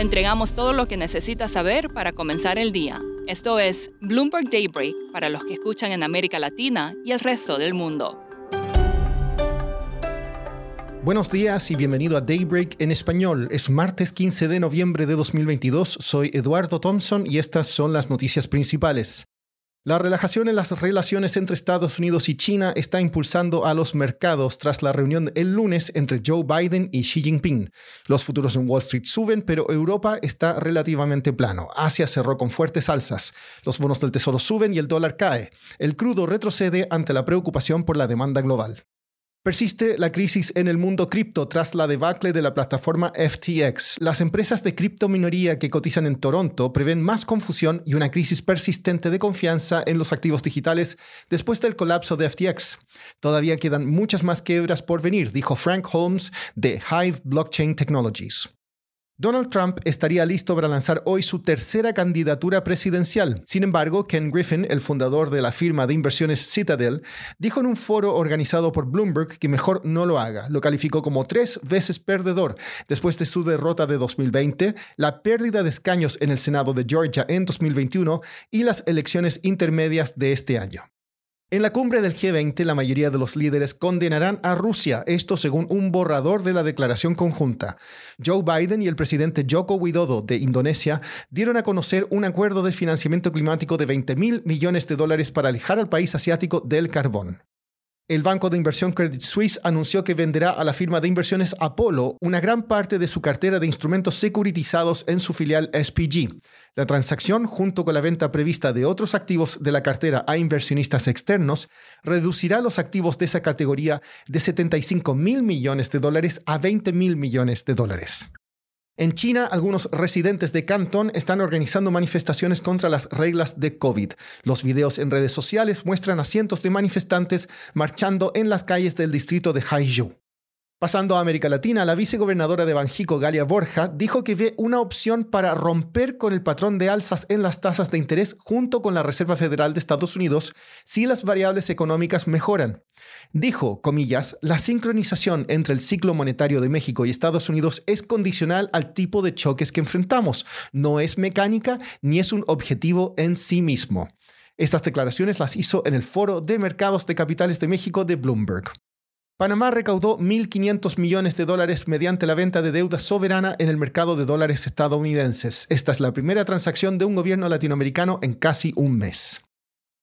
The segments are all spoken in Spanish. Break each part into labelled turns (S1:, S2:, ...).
S1: Le entregamos todo lo que necesita saber para comenzar el día. Esto es Bloomberg Daybreak para los que escuchan en América Latina y el resto del mundo.
S2: Buenos días y bienvenido a Daybreak en español. Es martes 15 de noviembre de 2022. Soy Eduardo Thompson y estas son las noticias principales. La relajación en las relaciones entre Estados Unidos y China está impulsando a los mercados tras la reunión el lunes entre Joe Biden y Xi Jinping. Los futuros en Wall Street suben, pero Europa está relativamente plano. Asia cerró con fuertes alzas. Los bonos del tesoro suben y el dólar cae. El crudo retrocede ante la preocupación por la demanda global. Persiste la crisis en el mundo cripto tras la debacle de la plataforma FTX. Las empresas de criptominoría que cotizan en Toronto prevén más confusión y una crisis persistente de confianza en los activos digitales después del colapso de FTX. Todavía quedan muchas más quiebras por venir, dijo Frank Holmes de Hive Blockchain Technologies. Donald Trump estaría listo para lanzar hoy su tercera candidatura presidencial. Sin embargo, Ken Griffin, el fundador de la firma de inversiones Citadel, dijo en un foro organizado por Bloomberg que mejor no lo haga. Lo calificó como tres veces perdedor después de su derrota de 2020, la pérdida de escaños en el Senado de Georgia en 2021 y las elecciones intermedias de este año. En la cumbre del G20, la mayoría de los líderes condenarán a Rusia, esto según un borrador de la declaración conjunta. Joe Biden y el presidente Joko Widodo de Indonesia dieron a conocer un acuerdo de financiamiento climático de 20 mil millones de dólares para alejar al país asiático del carbón. El banco de inversión Credit Suisse anunció que venderá a la firma de inversiones Apollo una gran parte de su cartera de instrumentos securitizados en su filial SPG. La transacción, junto con la venta prevista de otros activos de la cartera a inversionistas externos, reducirá los activos de esa categoría de 75 mil millones de dólares a 20 mil millones de dólares. En China, algunos residentes de Cantón están organizando manifestaciones contra las reglas de COVID. Los videos en redes sociales muestran a cientos de manifestantes marchando en las calles del distrito de Haizhou. Pasando a América Latina, la vicegobernadora de Banjico, Galia Borja, dijo que ve una opción para romper con el patrón de alzas en las tasas de interés junto con la Reserva Federal de Estados Unidos si las variables económicas mejoran. Dijo, comillas, la sincronización entre el ciclo monetario de México y Estados Unidos es condicional al tipo de choques que enfrentamos. No es mecánica ni es un objetivo en sí mismo. Estas declaraciones las hizo en el Foro de Mercados de Capitales de México de Bloomberg. Panamá recaudó 1.500 millones de dólares mediante la venta de deuda soberana en el mercado de dólares estadounidenses. Esta es la primera transacción de un gobierno latinoamericano en casi un mes.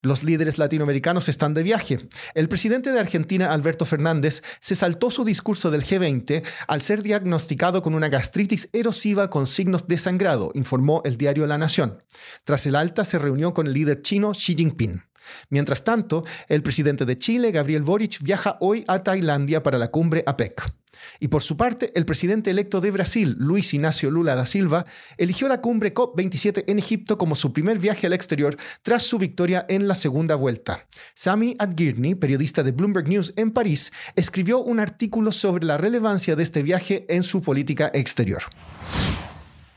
S2: Los líderes latinoamericanos están de viaje. El presidente de Argentina, Alberto Fernández, se saltó su discurso del G20 al ser diagnosticado con una gastritis erosiva con signos de sangrado, informó el diario La Nación. Tras el alta, se reunió con el líder chino Xi Jinping. Mientras tanto, el presidente de Chile, Gabriel Boric, viaja hoy a Tailandia para la cumbre APEC. Y por su parte, el presidente electo de Brasil, Luis Ignacio Lula da Silva, eligió la cumbre COP27 en Egipto como su primer viaje al exterior tras su victoria en la segunda vuelta. Sami Adgirni, periodista de Bloomberg News en París, escribió un artículo sobre la relevancia de este viaje en su política exterior.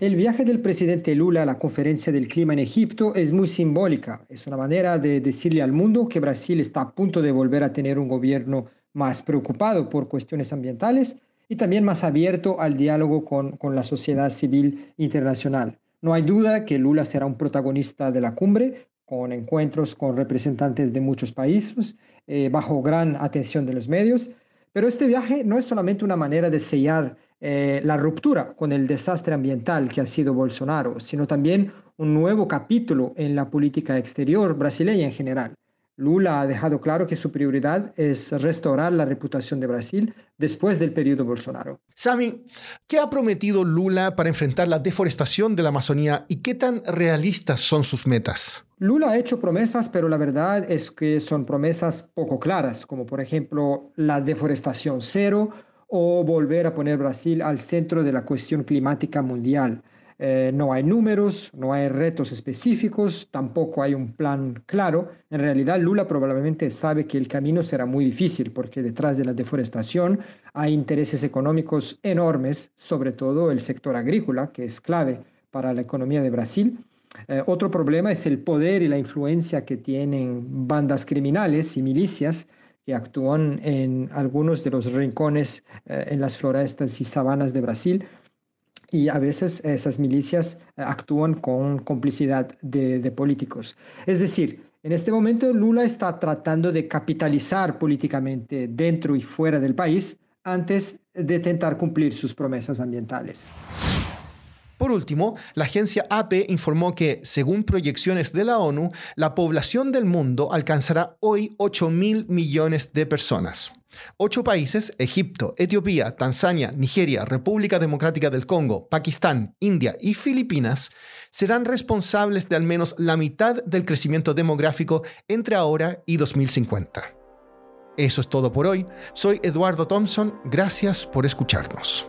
S3: El viaje del presidente Lula a la conferencia del clima en Egipto es muy simbólica. Es una manera de decirle al mundo que Brasil está a punto de volver a tener un gobierno más preocupado por cuestiones ambientales y también más abierto al diálogo con, con la sociedad civil internacional. No hay duda que Lula será un protagonista de la cumbre, con encuentros con representantes de muchos países, eh, bajo gran atención de los medios. Pero este viaje no es solamente una manera de sellar eh, la ruptura con el desastre ambiental que ha sido Bolsonaro, sino también un nuevo capítulo en la política exterior brasileña en general. Lula ha dejado claro que su prioridad es restaurar la reputación de Brasil después del periodo Bolsonaro.
S2: Sami, ¿qué ha prometido Lula para enfrentar la deforestación de la Amazonía y qué tan realistas son sus metas?
S3: Lula ha hecho promesas, pero la verdad es que son promesas poco claras, como por ejemplo la deforestación cero o volver a poner Brasil al centro de la cuestión climática mundial. Eh, no hay números, no hay retos específicos, tampoco hay un plan claro. En realidad, Lula probablemente sabe que el camino será muy difícil porque detrás de la deforestación hay intereses económicos enormes, sobre todo el sector agrícola, que es clave para la economía de Brasil. Eh, otro problema es el poder y la influencia que tienen bandas criminales y milicias actúan en algunos de los rincones eh, en las florestas y sabanas de Brasil y a veces esas milicias eh, actúan con complicidad de, políticos. Es decir, en este momento Lula está tratando de capitalizar políticamente dentro y fuera del país antes de intentar cumplir sus promesas ambientales.
S2: Por último, la agencia AP informó que, según proyecciones de la ONU, la población del mundo alcanzará hoy 8 mil millones de personas. Ocho países, Egipto, Etiopía, Tanzania, Nigeria, República Democrática del Congo, Pakistán, India y Filipinas, serán responsables de al menos la mitad del crecimiento demográfico entre ahora y 2050. Eso es todo por hoy. Soy Eduardo Thompson. Gracias por escucharnos.